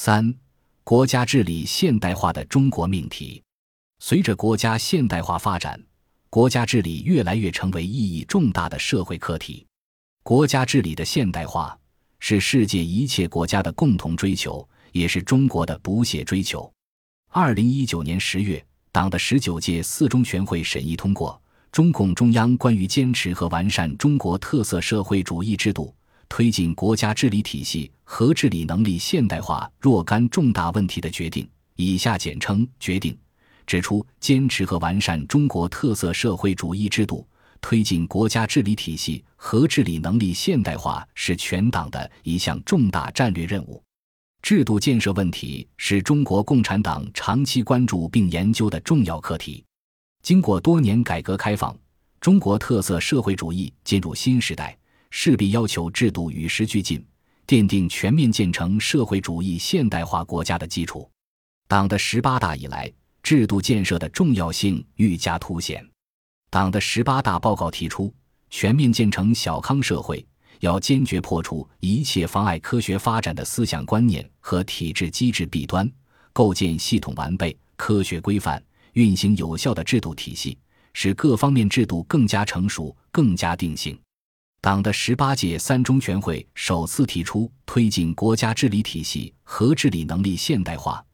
三、国家治理现代化的中国命题。随着国家现代化发展，国家治理越来越成为意义重大的社会课题。国家治理的现代化是世界一切国家的共同追求，也是中国的不懈追求。二零一九年十月，党的十九届四中全会审议通过《中共中央关于坚持和完善中国特色社会主义制度、推进国家治理体系和治理能力现代化若干重大问题的决定》（以下简称“决定”），指出坚持和完善中国特色社会主义制度、推进国家治理体系和治理能力现代化是全党的一项重大战略任务。制度建设问题是中国共产党长期关注并研究的重要课题。经过多年改革开放，中国特色社会主义进入新时代，势必要求制度与时俱进，奠定全面建成社会主义现代化国家的基础。党的十八大以来，制度建设的重要性愈加凸显。党的十八大报告提出，全面建成小康社会。要坚决破除一切妨碍科学发展的思想观念和体制机制弊端，构建系统完备、科学规范、运行有效的制度体系，使各方面制度更加成熟、更加定性。党的十八届三中全会首次提出推进国家治理体系和治理能力现代化，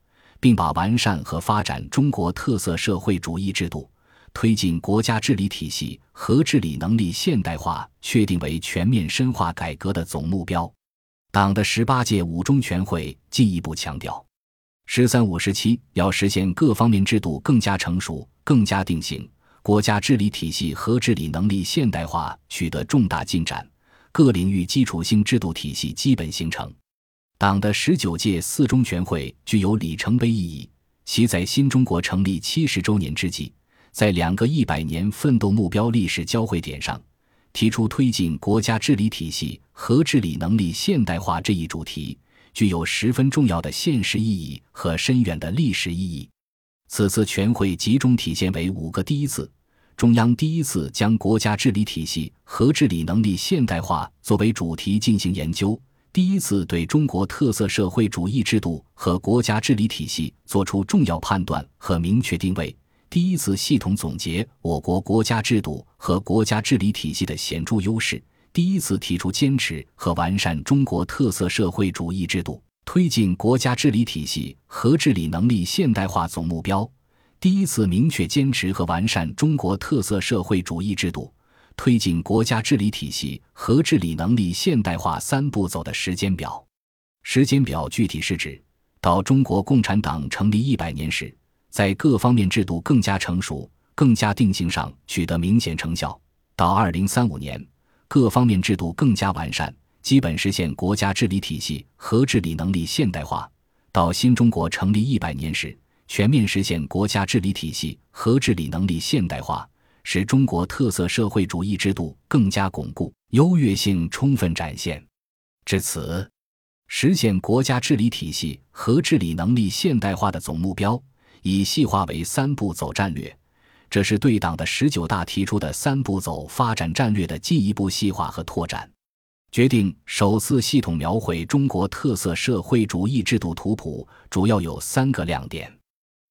并把完善和发展中国特色社会主义制度。推进国家治理体系和治理能力现代化，确定为全面深化改革的总目标。党的十八届五中全会进一步强调，“十三五”时期要实现各方面制度更加成熟、更加定型，国家治理体系和治理能力现代化取得重大进展，各领域基础性制度体系基本形成。党的十九届四中全会具有里程碑意义，其在新中国成立七十周年之际。在两个一百年奋斗目标历史交汇点上，提出推进国家治理体系和治理能力现代化这一主题，具有十分重要的现实意义和深远的历史意义。此次全会集中体现为五个第一次：中央第一次将国家治理体系和治理能力现代化作为主题进行研究；第一次对中国特色社会主义制度和国家治理体系作出重要判断和明确定位。第一次系统总结我国国家制度和国家治理体系的显著优势，第一次提出坚持和完善中国特色社会主义制度、推进国家治理体系和治理能力现代化总目标，第一次明确坚持和完善中国特色社会主义制度、推进国家治理体系和治理能力现代化三步走的时间表。时间表具体是指到中国共产党成立一百年时。在各方面制度更加成熟、更加定性上取得明显成效。到二零三五年，各方面制度更加完善，基本实现国家治理体系和治理能力现代化。到新中国成立一百年时，全面实现国家治理体系和治理能力现代化，使中国特色社会主义制度更加巩固、优越性充分展现。至此，实现国家治理体系和治理能力现代化的总目标。已细化为三步走战略，这是对党的十九大提出的三步走发展战略的进一步细化和拓展。决定首次系统描绘中国特色社会主义制度图谱，主要有三个亮点：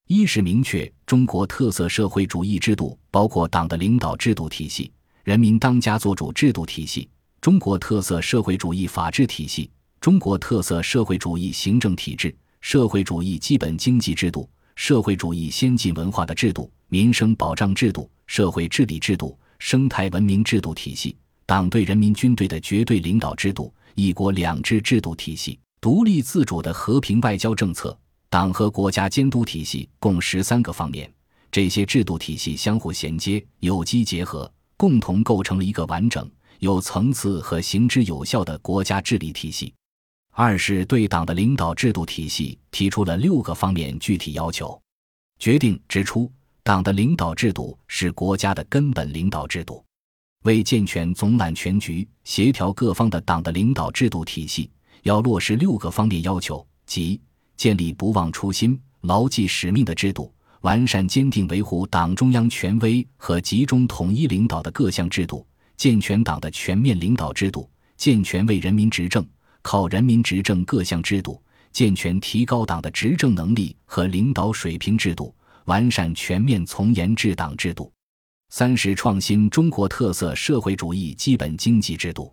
一是明确中国特色社会主义制度包括党的领导制度体系、人民当家作主制度体系、中国特色社会主义法治体系、中国特色社会主义行政体制、社会主义基本经济制度。社会主义先进文化的制度、民生保障制度、社会治理制度、生态文明制度体系、党对人民军队的绝对领导制度、一国两制制度体系、独立自主的和平外交政策、党和国家监督体系，共十三个方面。这些制度体系相互衔接、有机结合，共同构成了一个完整、有层次和行之有效的国家治理体系。二是对党的领导制度体系提出了六个方面具体要求。决定指出，党的领导制度是国家的根本领导制度。为健全总揽全局、协调各方的党的领导制度体系，要落实六个方面要求，即建立不忘初心、牢记使命的制度，完善坚定维护党中央权威和集中统一领导的各项制度，健全党的全面领导制度，健全为人民执政。靠人民执政各项制度，健全提高党的执政能力和领导水平制度，完善全面从严治党制度。三是创新中国特色社会主义基本经济制度。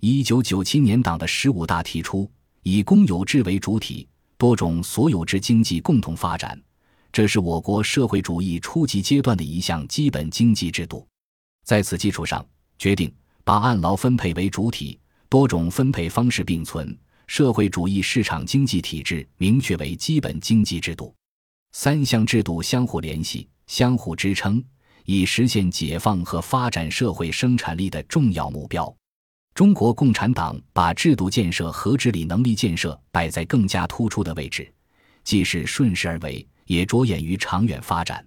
一九九七年党的十五大提出以公有制为主体，多种所有制经济共同发展，这是我国社会主义初级阶段的一项基本经济制度。在此基础上，决定把按劳分配为主体，多种分配方式并存，社会主义市场经济体制明确为基本经济制度。三项制度相互联系、相互支撑。以实现解放和发展社会生产力的重要目标，中国共产党把制度建设和治理能力建设摆在更加突出的位置，既是顺势而为，也着眼于长远发展。